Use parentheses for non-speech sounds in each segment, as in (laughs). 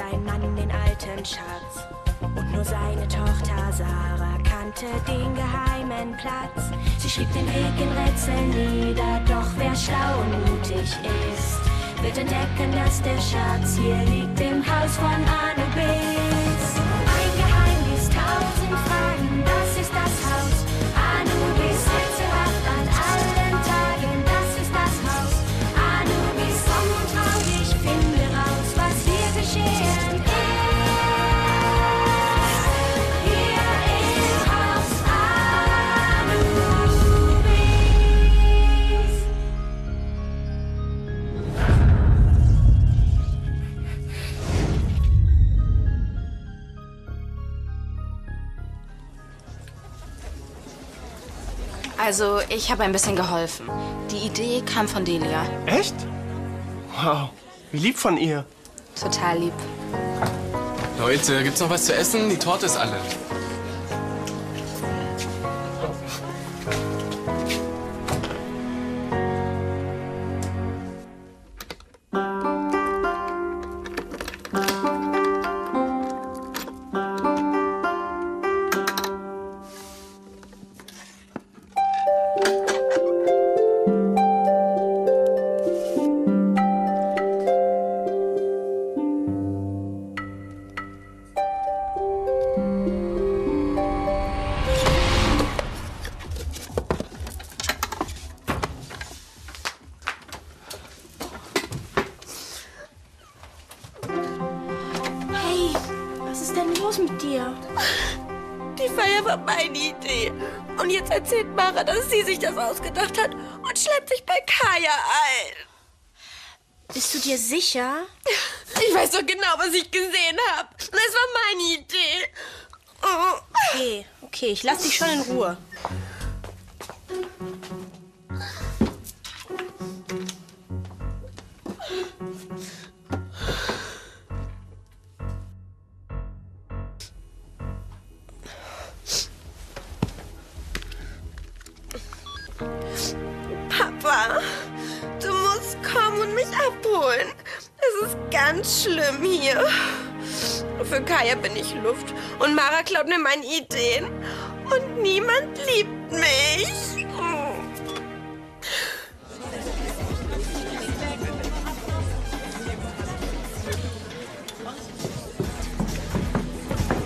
ein Mann den alten Schatz. Und nur seine Tochter Sarah kannte den geheimen Platz. Sie schrieb den Weg in Rätseln nieder, doch wer schlau und mutig ist, wird entdecken, dass der Schatz hier liegt im Haus von Anubis. Also, ich habe ein bisschen geholfen. Die Idee kam von Delia. Echt? Wow, wie lieb von ihr. Total lieb. Leute, gibt's noch was zu essen? Die Torte ist alle. Mit dir? Die Feier war meine Idee. Und jetzt erzählt Mara, dass sie sich das ausgedacht hat und schleppt sich bei Kaya ein. Bist du dir sicher? (laughs) Ich weiß doch genau, was ich gesehen habe. Das war meine Idee. Oh. Okay, okay, ich lass dich schon in Ruhe. Papa, du musst kommen und mich abholen. Es ist ganz schlimm hier. Für Kaya bin ich Luft und Mara klaut mir meine Ideen. Und niemand liebt mich.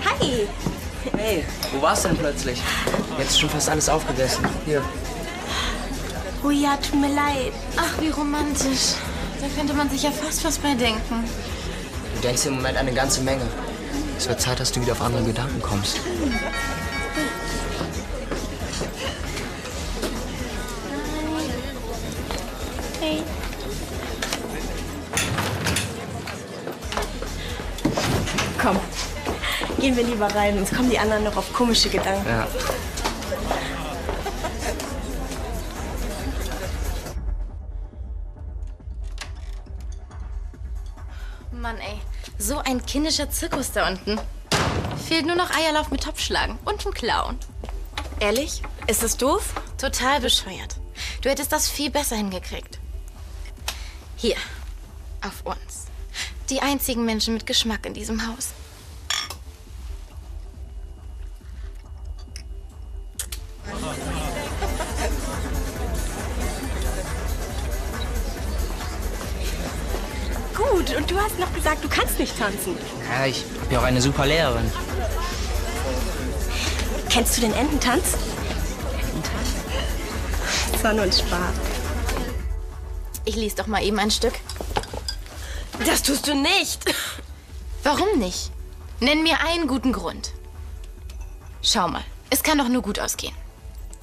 Hi! Hey, wo warst du denn plötzlich? Jetzt ist schon fast alles aufgegessen. Hier. Oh ja, tut mir leid. Ach, wie romantisch. Da könnte man sich ja fast was bei denken. Du denkst im Moment eine ganze Menge. Es wird Zeit, dass du wieder auf andere Gedanken kommst. Hey. Komm, gehen wir lieber rein, sonst kommen die anderen noch auf komische Gedanken. Ja. Mann, ey. So ein kindischer Zirkus da unten. Fehlt nur noch Eierlauf mit Topfschlagen und ein Clown. Ehrlich? Ist das doof? Total bescheuert. Du hättest das viel besser hingekriegt. Hier, auf uns. Die einzigen Menschen mit Geschmack in diesem Haus. Gut, und du hast noch gesagt, du kannst nicht tanzen. Ja, ich habe ja auch eine super Lehrerin. Kennst du den Ententanz? Das war nur ein Spaß. Ich lies doch mal eben ein Stück. Das tust du nicht. Warum nicht? Nenn mir einen guten Grund. Schau mal, es kann doch nur gut ausgehen.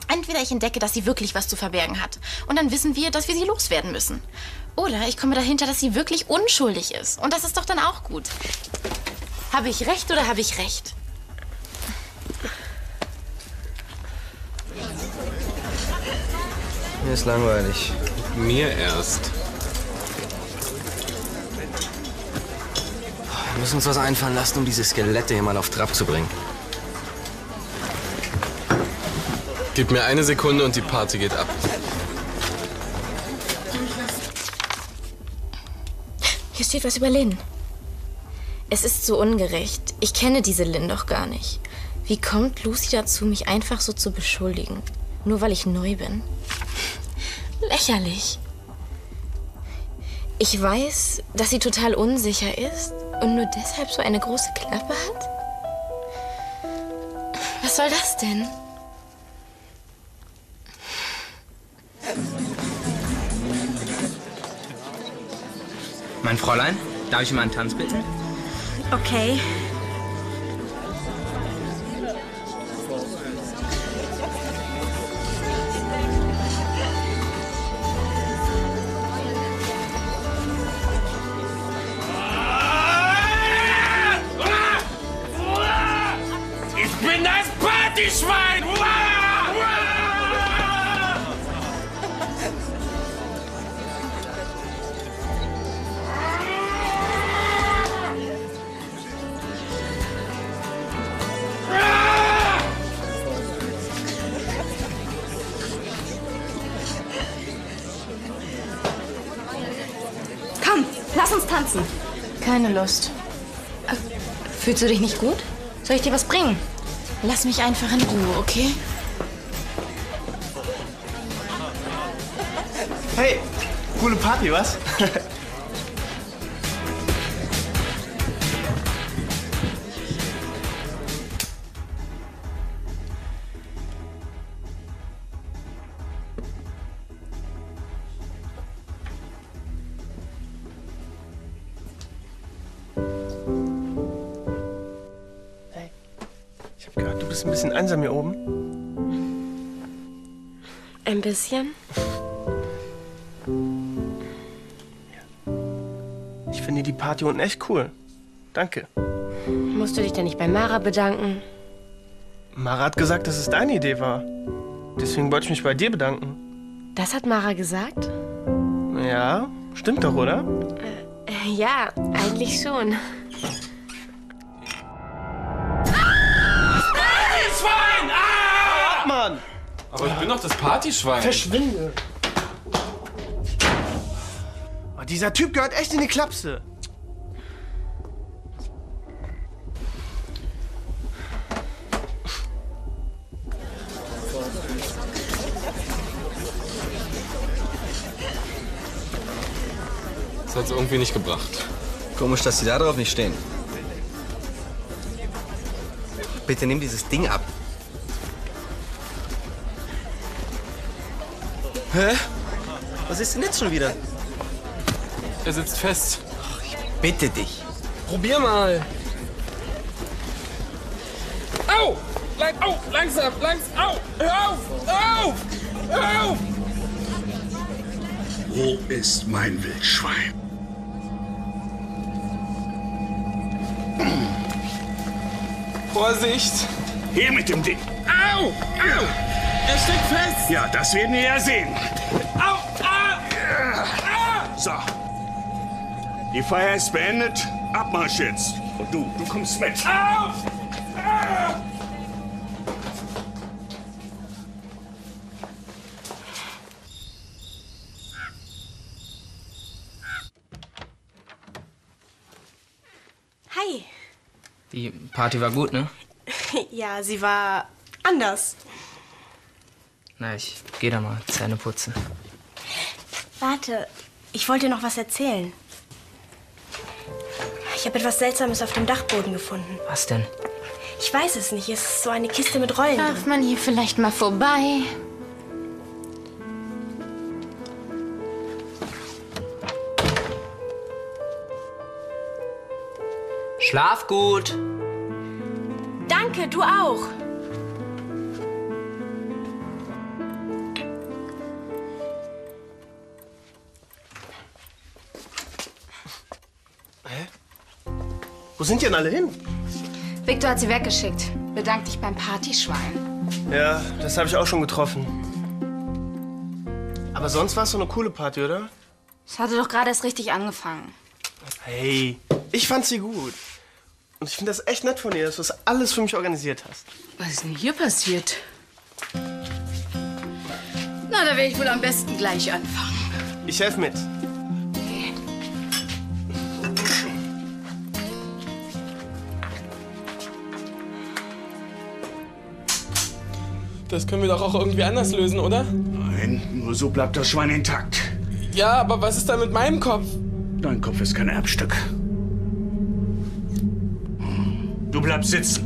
Entweder ich entdecke, dass sie wirklich was zu verbergen hat. Und dann wissen wir, dass wir sie loswerden müssen. Oder ich komme dahinter, dass sie wirklich unschuldig ist. Und das ist doch dann auch gut. Habe ich recht oder habe ich recht? Mir ist langweilig. Mir erst. Wir müssen uns was einfallen lassen, um diese Skelette hier mal auf Trab zu bringen. Gib mir eine Sekunde und die Party geht ab. Hier steht was über Lynn. Es ist so ungerecht. Ich kenne diese Lynn doch gar nicht. Wie kommt Lucy dazu, mich einfach so zu beschuldigen? Nur weil ich neu bin? Lächerlich. Ich weiß, dass sie total unsicher ist und nur deshalb so eine große Klappe hat? Was soll das denn? Mein Fräulein, darf ich um einen Tanz bitten? Okay. Keine Lust. Fühlst du dich nicht gut? Soll ich dir was bringen? Lass mich einfach in Ruhe, okay? Hey, coole Party, was? (laughs) bist ein bisschen einsam hier oben. Ein bisschen. Ich finde die Party unten echt cool. Danke. Musst du dich denn nicht bei Mara bedanken? Mara hat gesagt, dass es deine Idee war. Deswegen wollte ich mich bei dir bedanken. Das hat Mara gesagt? Ja, stimmt doch, oder? Äh, ja, eigentlich schon. Aber ich bin doch das Partyschwein. Verschwinde! Oh, dieser Typ gehört echt in die Klapse. Das hat's irgendwie nicht gebracht. Komisch, dass Sie darauf nicht stehen. Bitte nimm dieses Ding ab. Hä? Was ist denn jetzt schon wieder? Er sitzt fest. Bitte dich. Probier mal. Au! Lang, au! Langsam, langsam! Au! Hör auf! Hör auf! Hör auf! Wo ist mein Wildschwein? Vorsicht! Hier mit dem Ding. Au! Au! Er steckt fest! Ja, das werden wir ja sehen. Au! Ah! Ah! So. Die Feier ist beendet. Abmarsch jetzt. Und du, du kommst mit. Au! Ah! Hi. Die Party war gut, ne? (laughs) Ja, sie war anders. Na, ich geh da mal Zähne putzen. Warte, ich wollte dir noch was erzählen. Ich habe etwas Seltsames auf dem Dachboden gefunden. Was denn? Ich weiß es nicht. Es ist so eine Kiste mit Rollen Darf drin. man hier vielleicht mal vorbei? Schlaf gut. Danke, du auch. Wo sind die denn alle hin? Victor hat sie weggeschickt. Bedank dich beim Partyschwein. Ja, das habe ich auch schon getroffen. Aber sonst war es so eine coole Party, oder? Es hatte doch gerade erst richtig angefangen. Hey, ich fand sie gut. Und ich finde das echt nett von dir, dass du das alles für mich organisiert hast. Was ist denn hier passiert? Na, da werde ich wohl am besten gleich anfangen. Ich helfe mit. Das können wir doch auch irgendwie anders lösen, oder? Nein, nur so bleibt das Schwein intakt. Ja, aber was ist da mit meinem Kopf? Dein Kopf ist kein Erbstück. Du bleibst sitzen.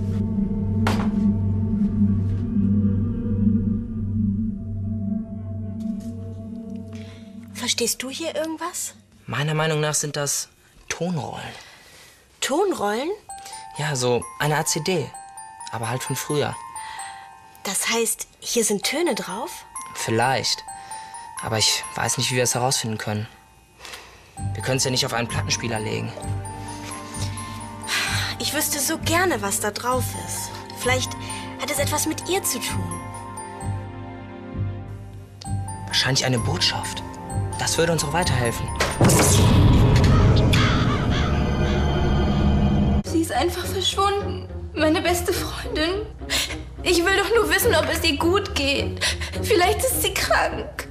Verstehst du hier irgendwas? Meiner Meinung nach sind das Tonrollen. Tonrollen? Ja, so eine Art CD. Aber halt von früher. Das heißt, hier sind Töne drauf? Vielleicht. Aber ich weiß nicht, wie wir es herausfinden können. Wir können es ja nicht auf einen Plattenspieler legen. Ich wüsste so gerne, was da drauf ist. Vielleicht hat es etwas mit ihr zu tun. Wahrscheinlich eine Botschaft. Das würde uns auch weiterhelfen. Sie ist einfach verschwunden. Meine beste Freundin. Ich will doch nur wissen, ob es ihr gut geht. Vielleicht ist sie krank.